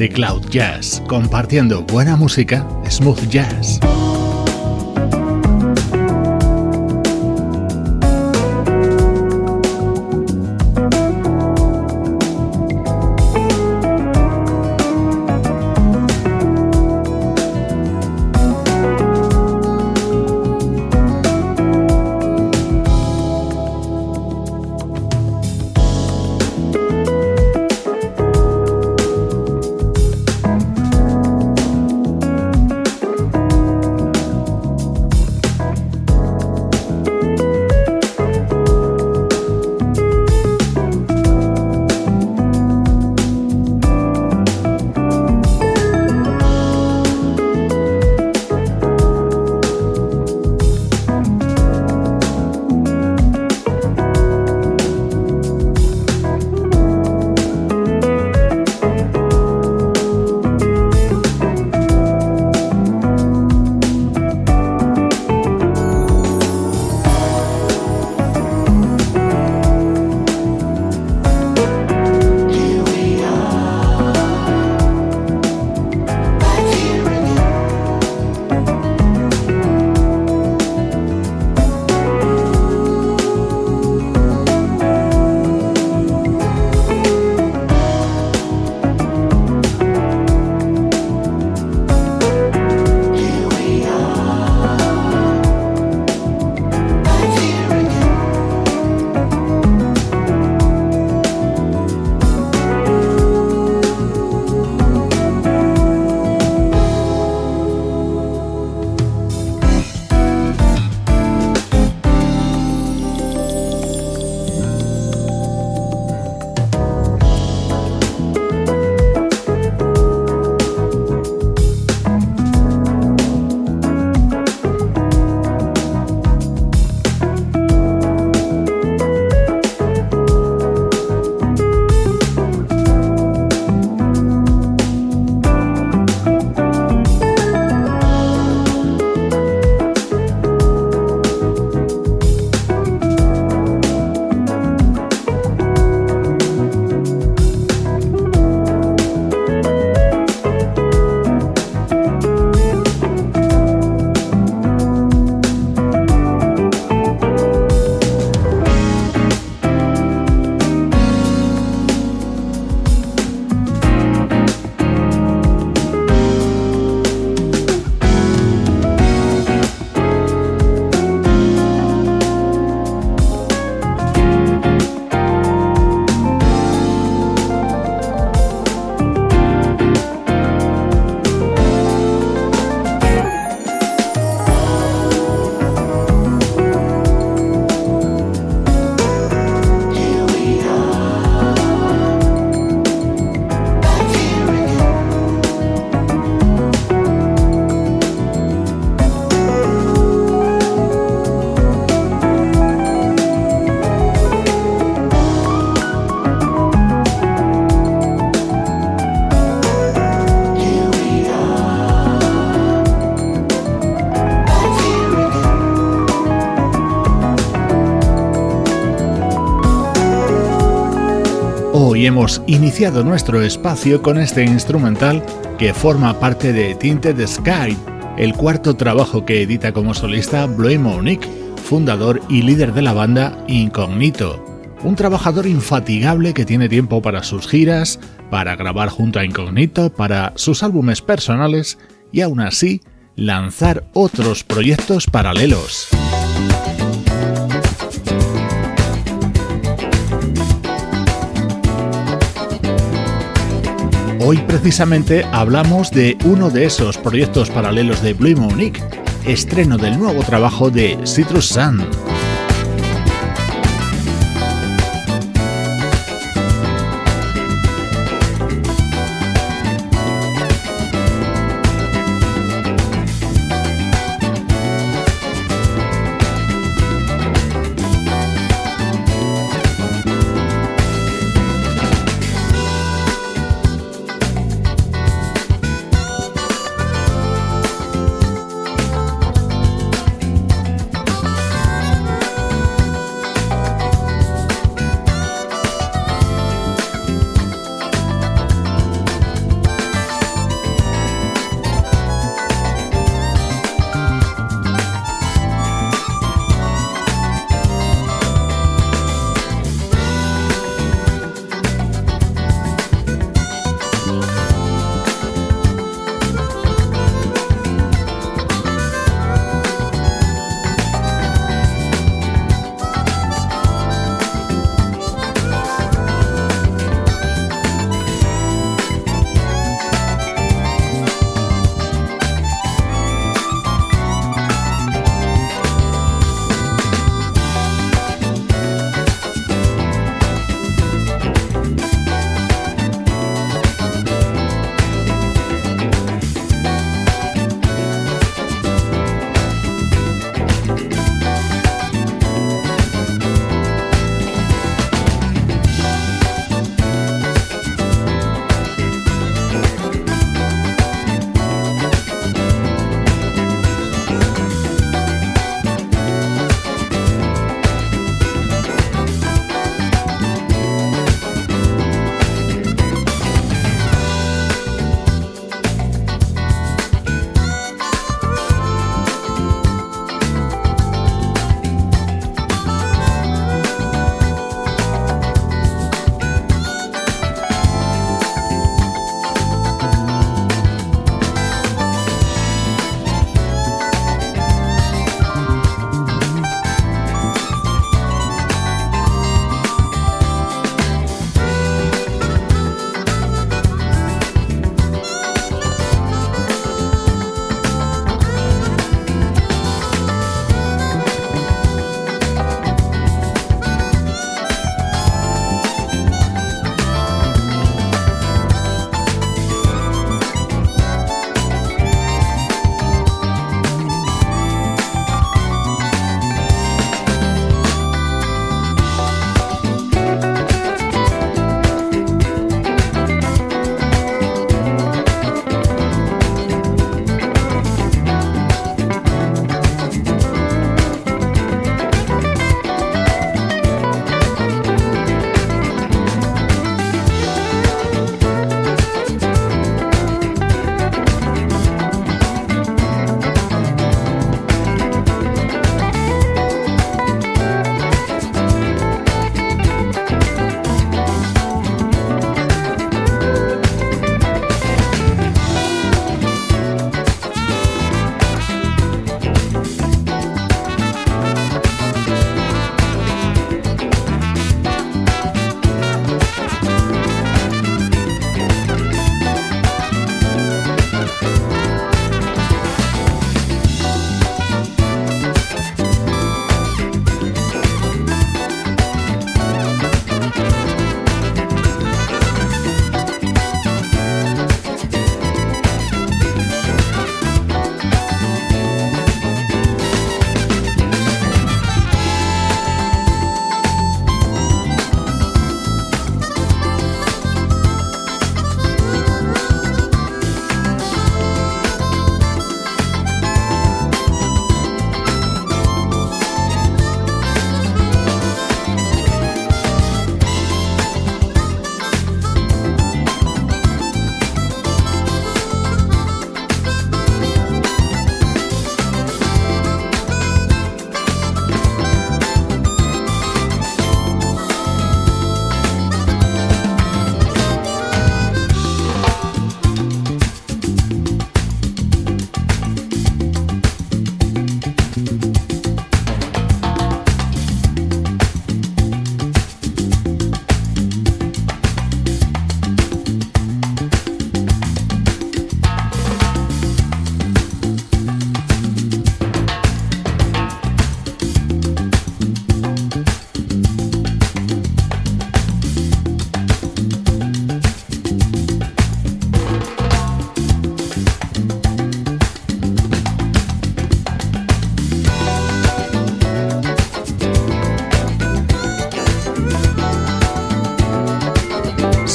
de Cloud Jazz, compartiendo buena música, smooth jazz. Hemos iniciado nuestro espacio con este instrumental que forma parte de Tinted Sky, el cuarto trabajo que edita como solista Blue Monique, fundador y líder de la banda Incognito. Un trabajador infatigable que tiene tiempo para sus giras, para grabar junto a Incognito, para sus álbumes personales y aún así lanzar otros proyectos paralelos. Hoy precisamente hablamos de uno de esos proyectos paralelos de Blue Monique, estreno del nuevo trabajo de Citrus Sun.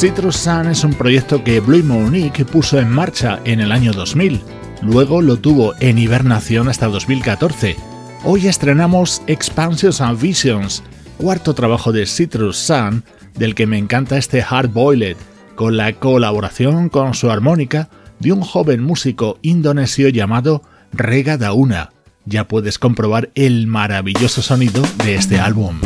Citrus Sun es un proyecto que Blue Monique puso en marcha en el año 2000. Luego lo tuvo en hibernación hasta 2014. Hoy estrenamos Expansions and Visions, cuarto trabajo de Citrus Sun, del que me encanta este Hard Boiled, con la colaboración con su armónica de un joven músico indonesio llamado Rega Dauna. Ya puedes comprobar el maravilloso sonido de este álbum.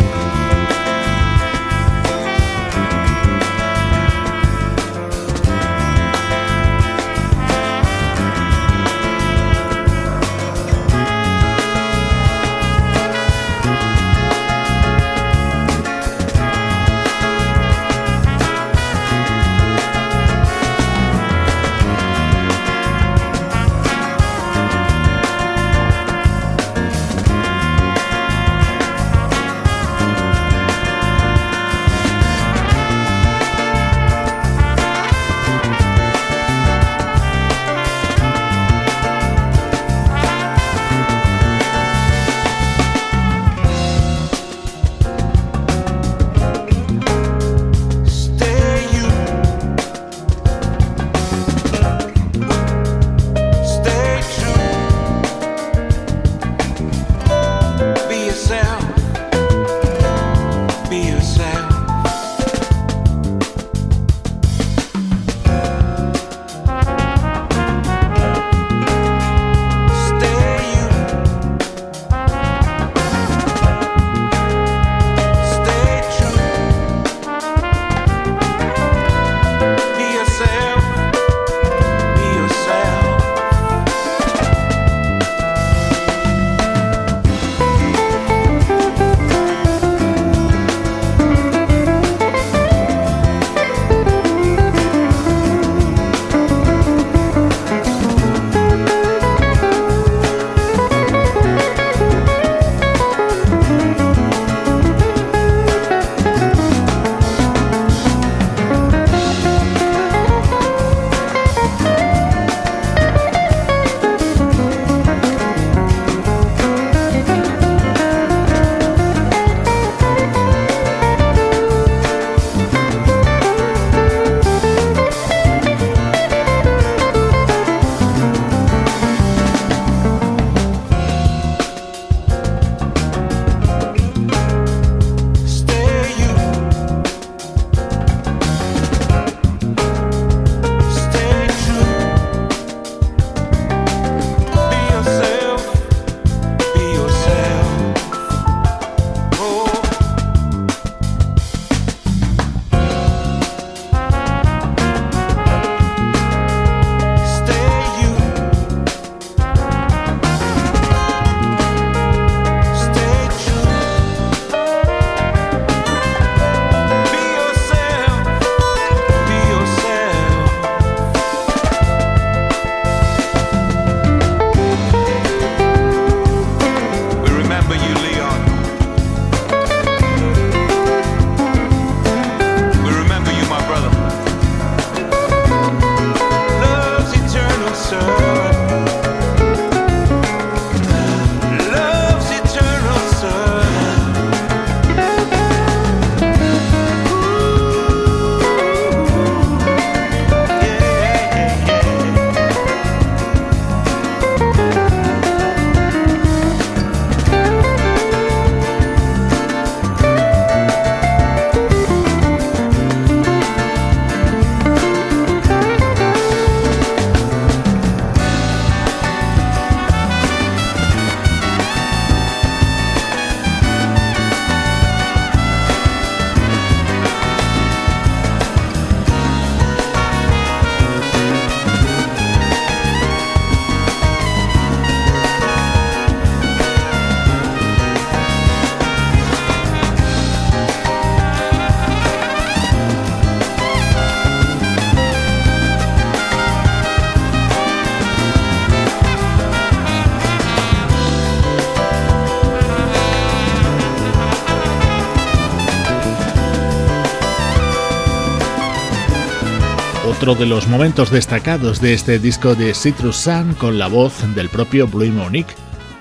Otro de los momentos destacados de este disco de Citrus Sun con la voz del propio Blue Monique.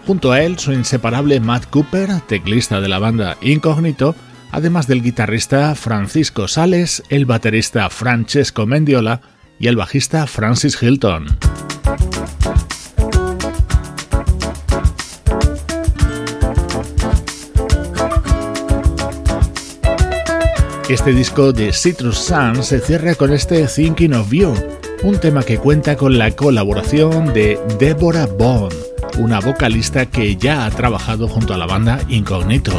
Junto a él, su inseparable Matt Cooper, teclista de la banda Incognito, además del guitarrista Francisco Sales, el baterista Francesco Mendiola y el bajista Francis Hilton. Este disco de Citrus Sun se cierra con este Thinking of You, un tema que cuenta con la colaboración de Deborah Bond, una vocalista que ya ha trabajado junto a la banda Incognito.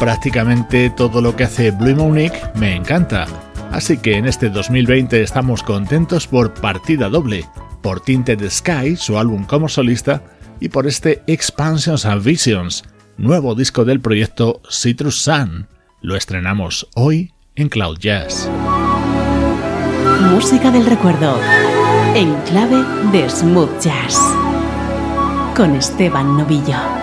Prácticamente todo lo que hace Blue Monique me encanta, así que en este 2020 estamos contentos por Partida Doble, por Tinted Sky, su álbum como solista, y por este Expansions and Visions, nuevo disco del proyecto Citrus Sun. Lo estrenamos hoy en Cloud Jazz. Música del recuerdo, en clave de smooth jazz, con Esteban Novillo.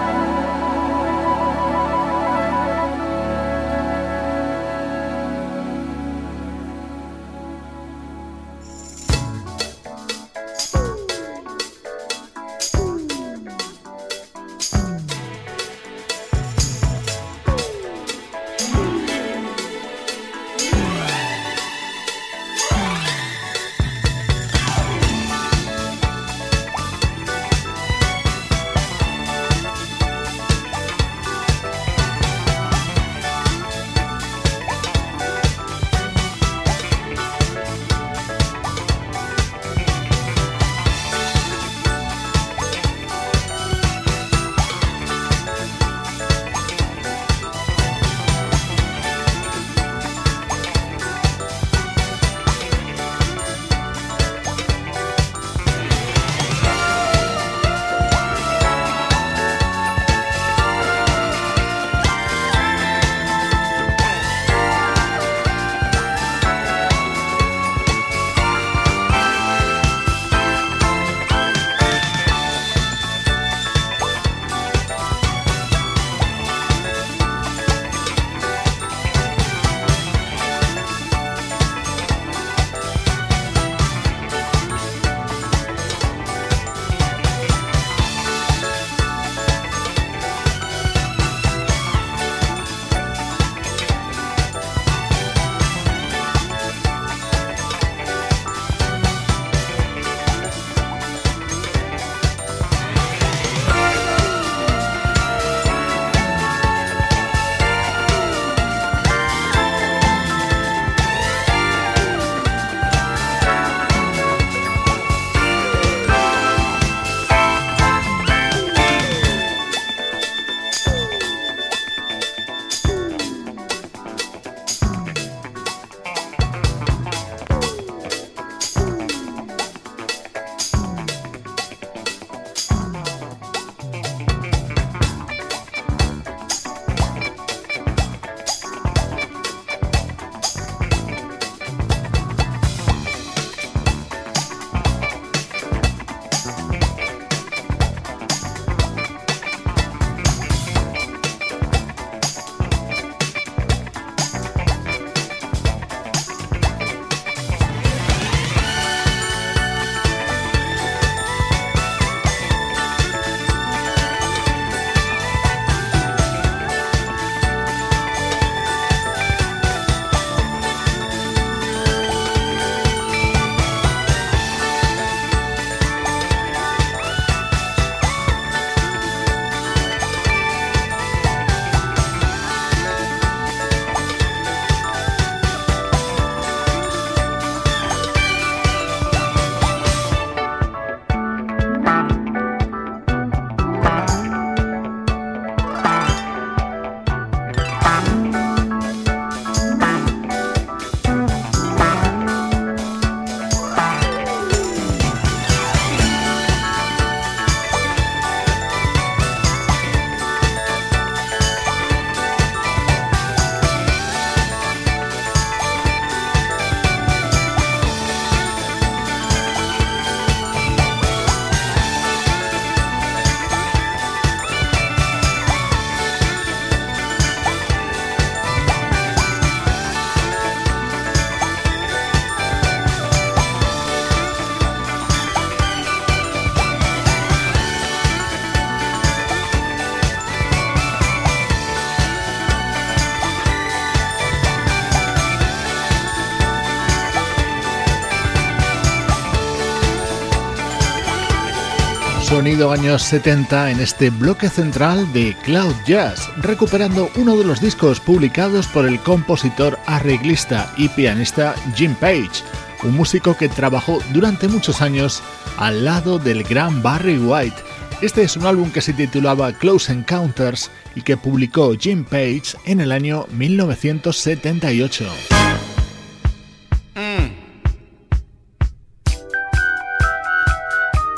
Años 70 en este bloque central de Cloud Jazz, recuperando uno de los discos publicados por el compositor, arreglista y pianista Jim Page, un músico que trabajó durante muchos años al lado del gran Barry White, Este es un álbum que se titulaba Close Encounters y que publicó Jim Page en el año 1978.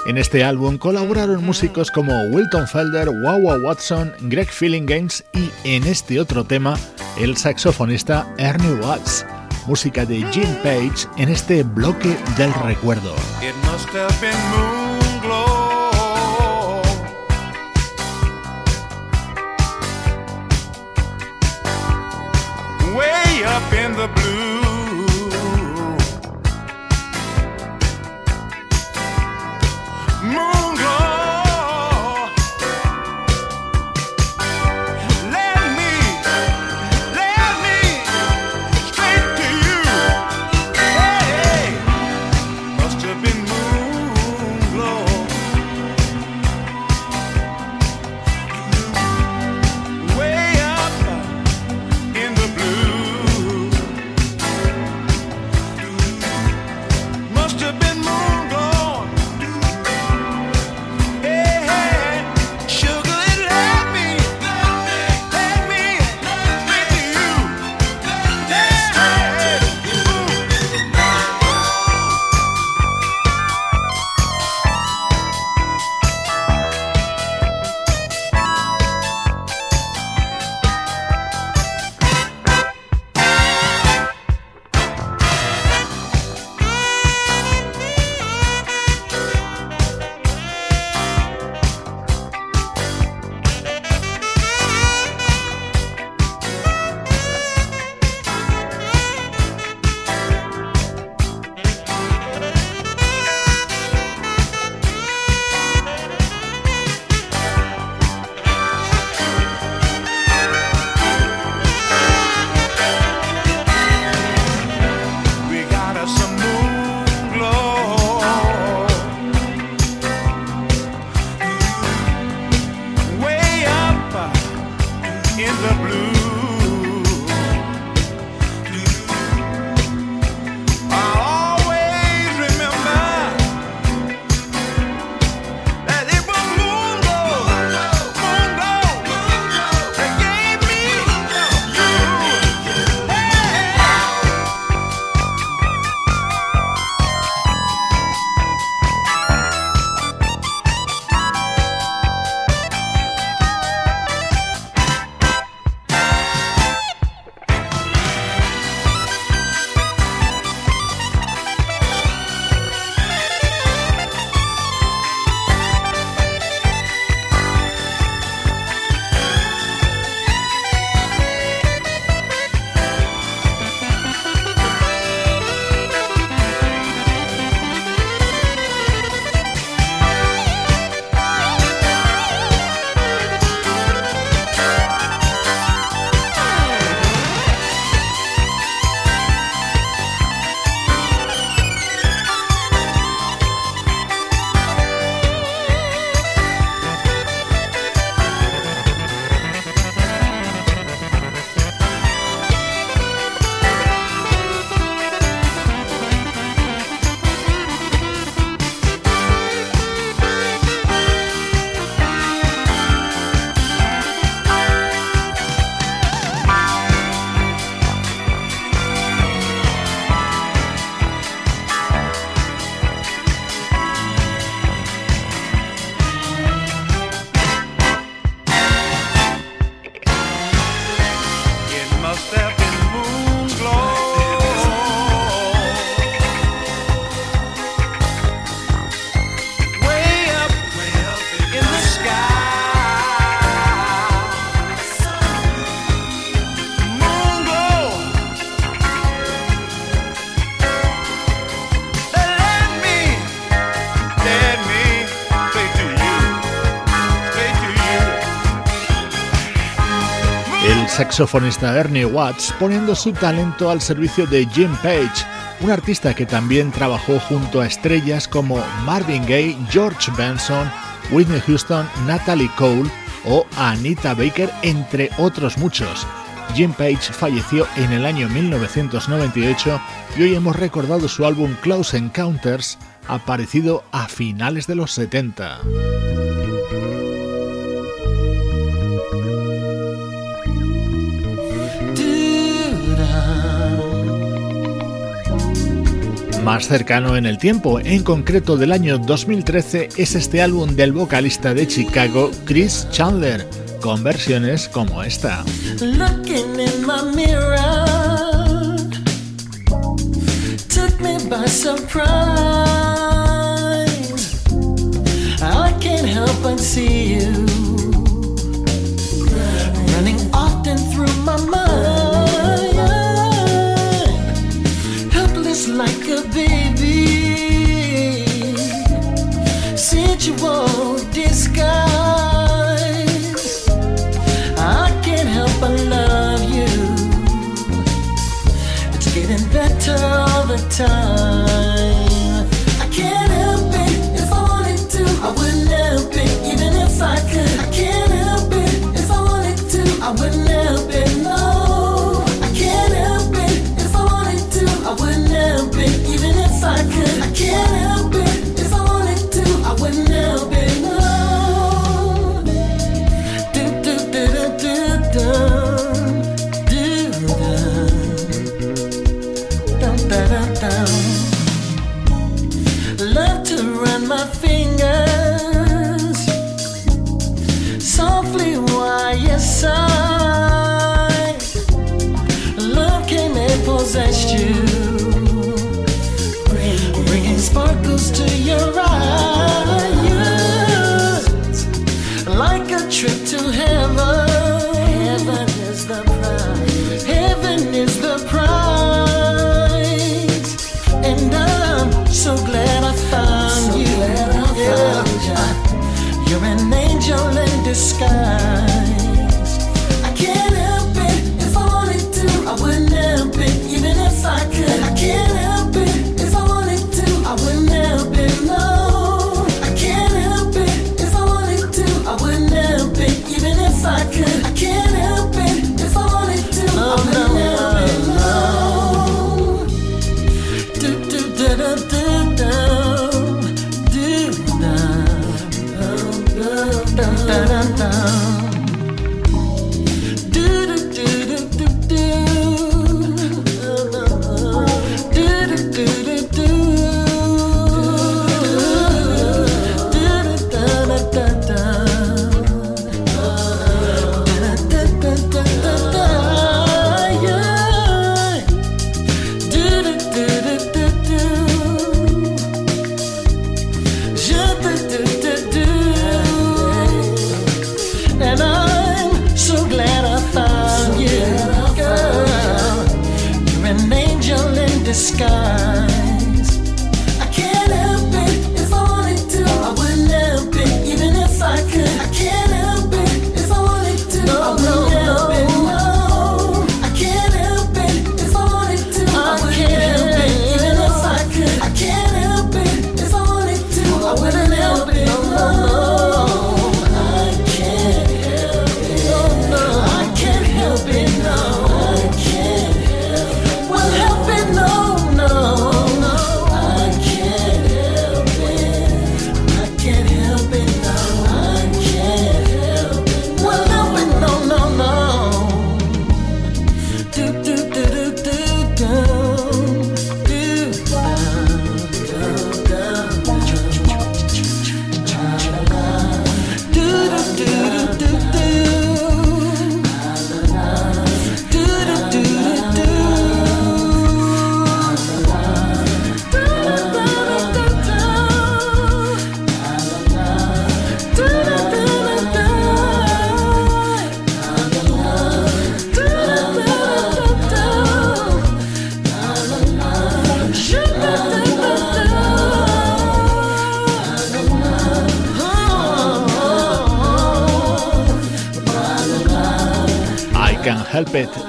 En este álbum colaboraron músicos como Wilton Felder, Wawa Watson, Greg Feeling Games y en este otro tema el saxofonista Ernie Watts. Música de Jim Page en este bloque del recuerdo. up in the blue. Saxofonista Ernie Watts poniendo su talento al servicio de Jim Page, un artista que también trabajó junto a estrellas como Marvin Gaye, George Benson, Whitney Houston, Natalie Cole o Anita Baker, entre otros muchos. Jim Page falleció en el año 1998 y hoy hemos recordado su álbum Close Encounters, aparecido a finales de los 70. más cercano en el tiempo, en concreto del año 2013, es este álbum del vocalista de Chicago, Chris Chandler, con versiones como esta.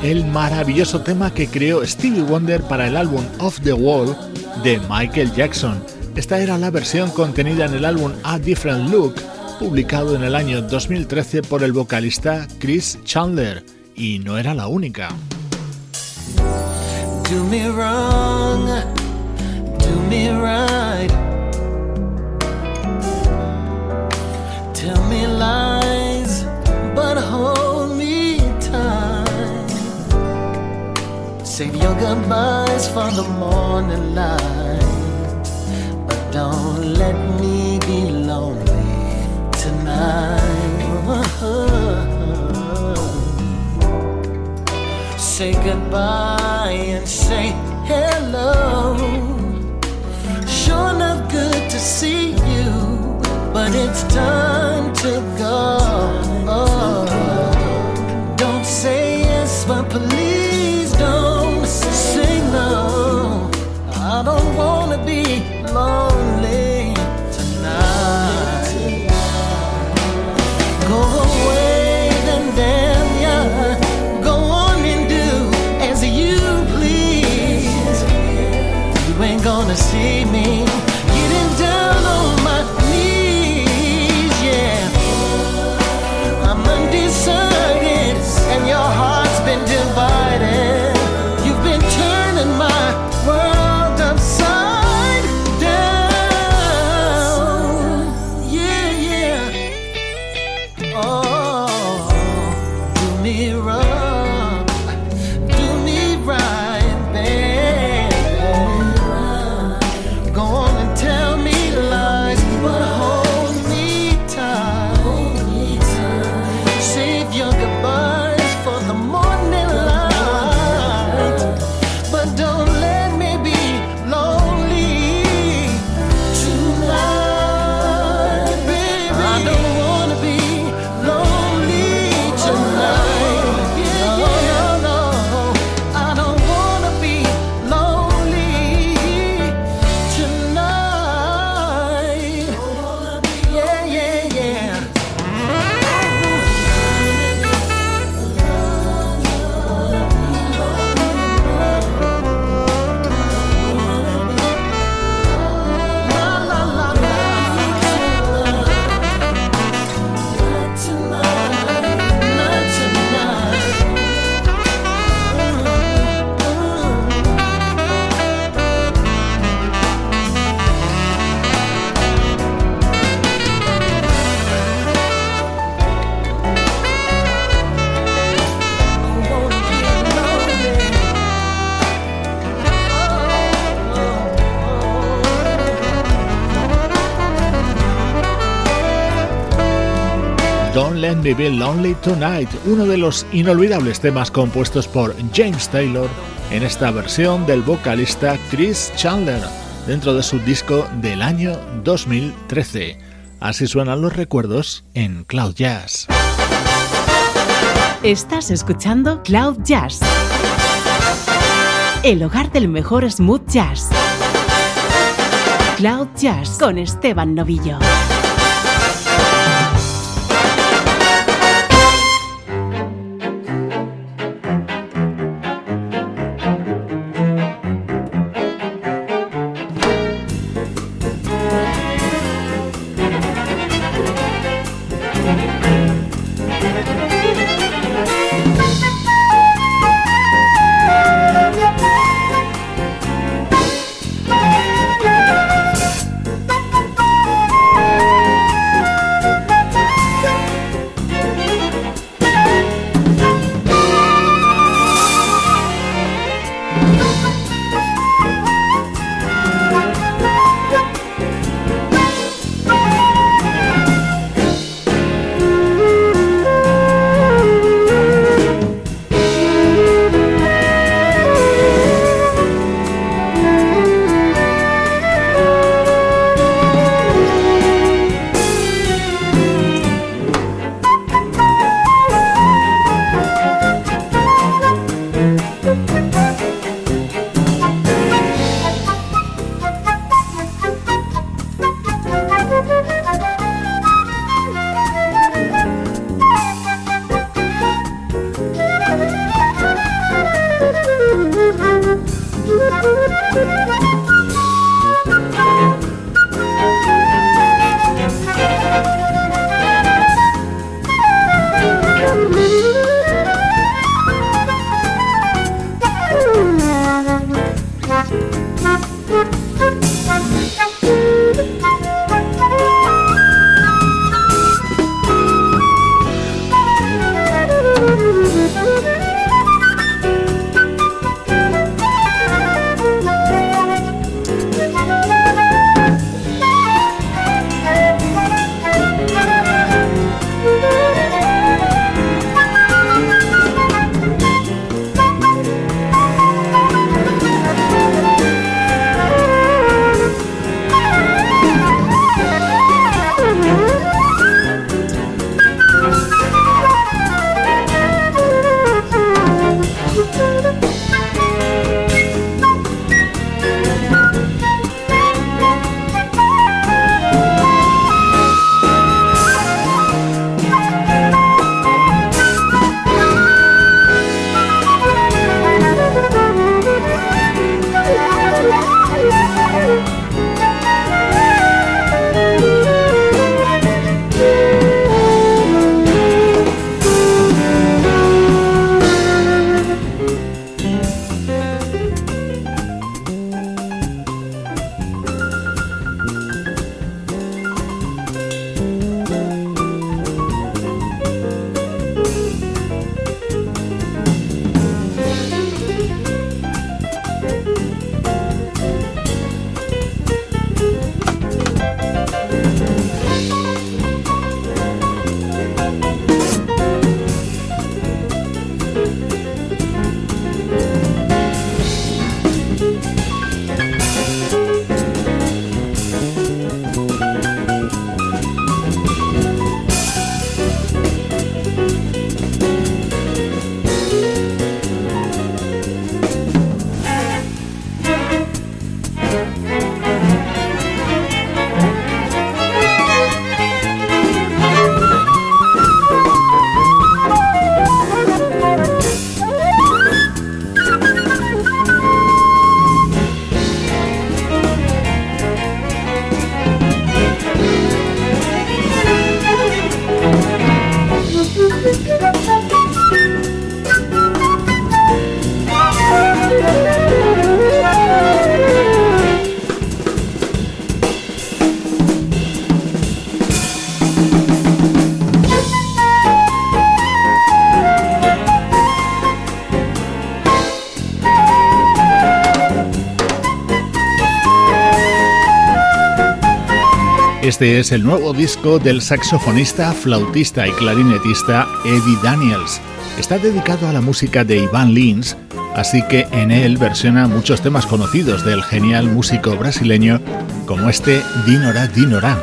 El maravilloso tema que creó Stevie Wonder para el álbum Off the Wall de Michael Jackson. Esta era la versión contenida en el álbum A Different Look, publicado en el año 2013 por el vocalista Chris Chandler, y no era la única. Save your goodbyes for the morning light. But don't let me be lonely tonight. Say goodbye and say hello. Sure enough, good to see you, but it's time to go. don't wanna be alone. Uno de los inolvidables temas compuestos por James Taylor en esta versión del vocalista Chris Chandler dentro de su disco del año 2013. Así suenan los recuerdos en Cloud Jazz. Estás escuchando Cloud Jazz, el hogar del mejor smooth jazz. Cloud Jazz con Esteban Novillo. Música Este es el nuevo disco del saxofonista, flautista y clarinetista Eddie Daniels. Está dedicado a la música de Ivan Lins, así que en él versiona muchos temas conocidos del genial músico brasileño como este Dinora Dinora.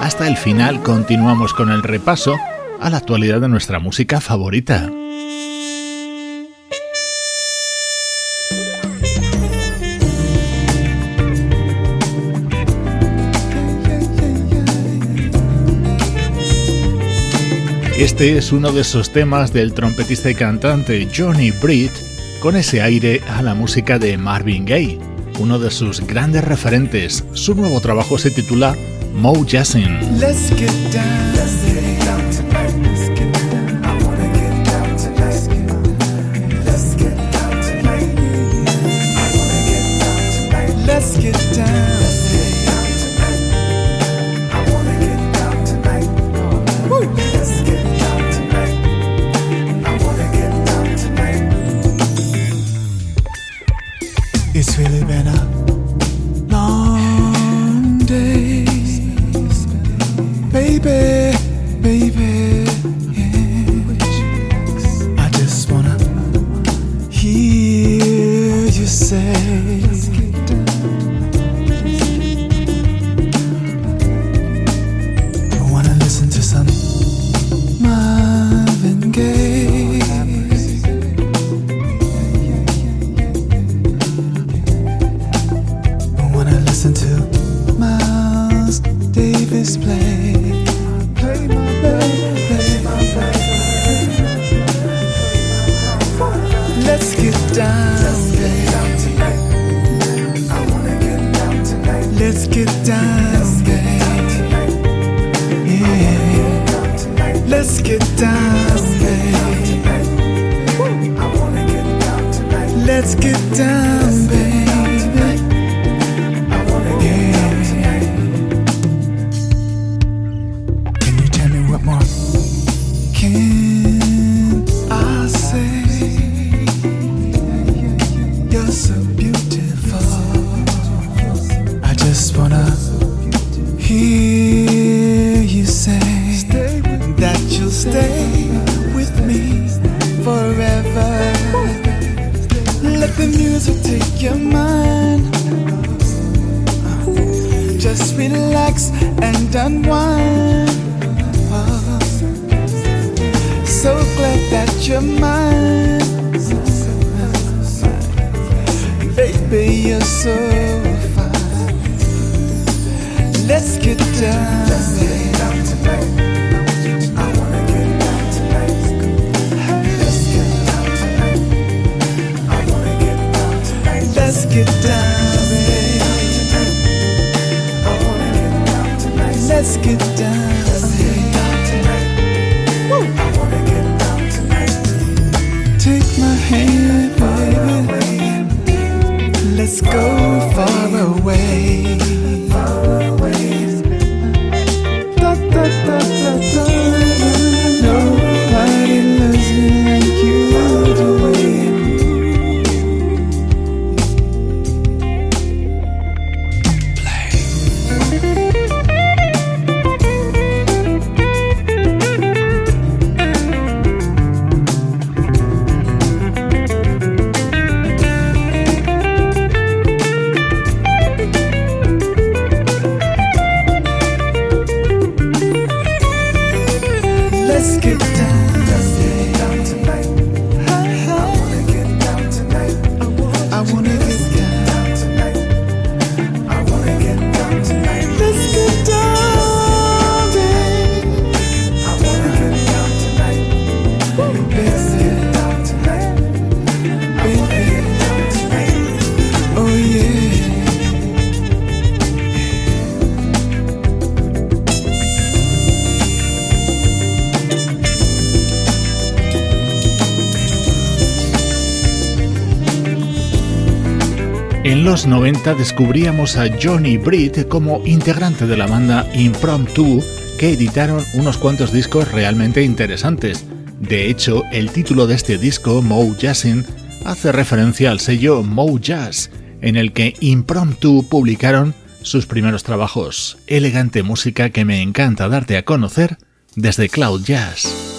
Hasta el final continuamos con el repaso a la actualidad de nuestra música favorita. Este es uno de esos temas del trompetista y cantante Johnny Britt con ese aire a la música de Marvin Gaye, uno de sus grandes referentes. Su nuevo trabajo se titula Mo Jassin. Los 90 descubríamos a Johnny Britt como integrante de la banda Impromptu, que editaron unos cuantos discos realmente interesantes. De hecho, el título de este disco, Mo Jazzin, hace referencia al sello Mo Jazz, en el que Impromptu publicaron sus primeros trabajos, elegante música que me encanta darte a conocer desde Cloud Jazz.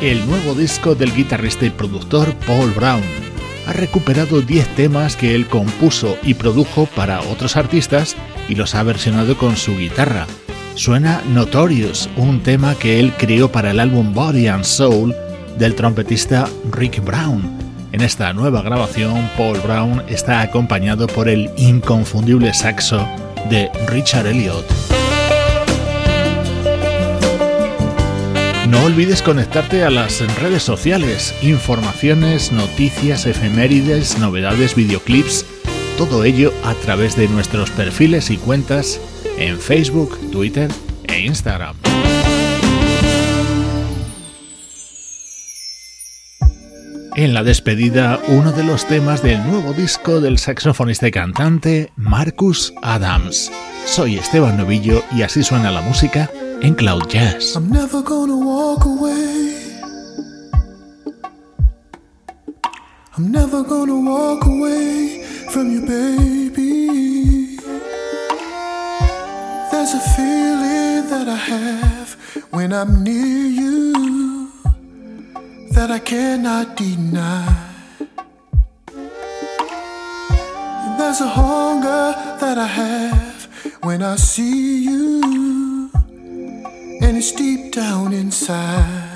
El nuevo disco del guitarrista y productor Paul Brown. Ha recuperado 10 temas que él compuso y produjo para otros artistas y los ha versionado con su guitarra. Suena Notorious, un tema que él creó para el álbum Body and Soul del trompetista Rick Brown. En esta nueva grabación, Paul Brown está acompañado por el inconfundible saxo de Richard Elliott. No olvides conectarte a las redes sociales, informaciones, noticias, efemérides, novedades, videoclips, todo ello a través de nuestros perfiles y cuentas en Facebook, Twitter e Instagram. En la despedida, uno de los temas del nuevo disco del saxofonista y cantante Marcus Adams. Soy Esteban Novillo y así suena la música en Cloud Jazz. I'm never gonna walk away. I'm never gonna walk away from you, baby. There's a feeling that I have when I'm near you that I cannot deny. There's a hunger that I have when I see you, and it's deep down inside.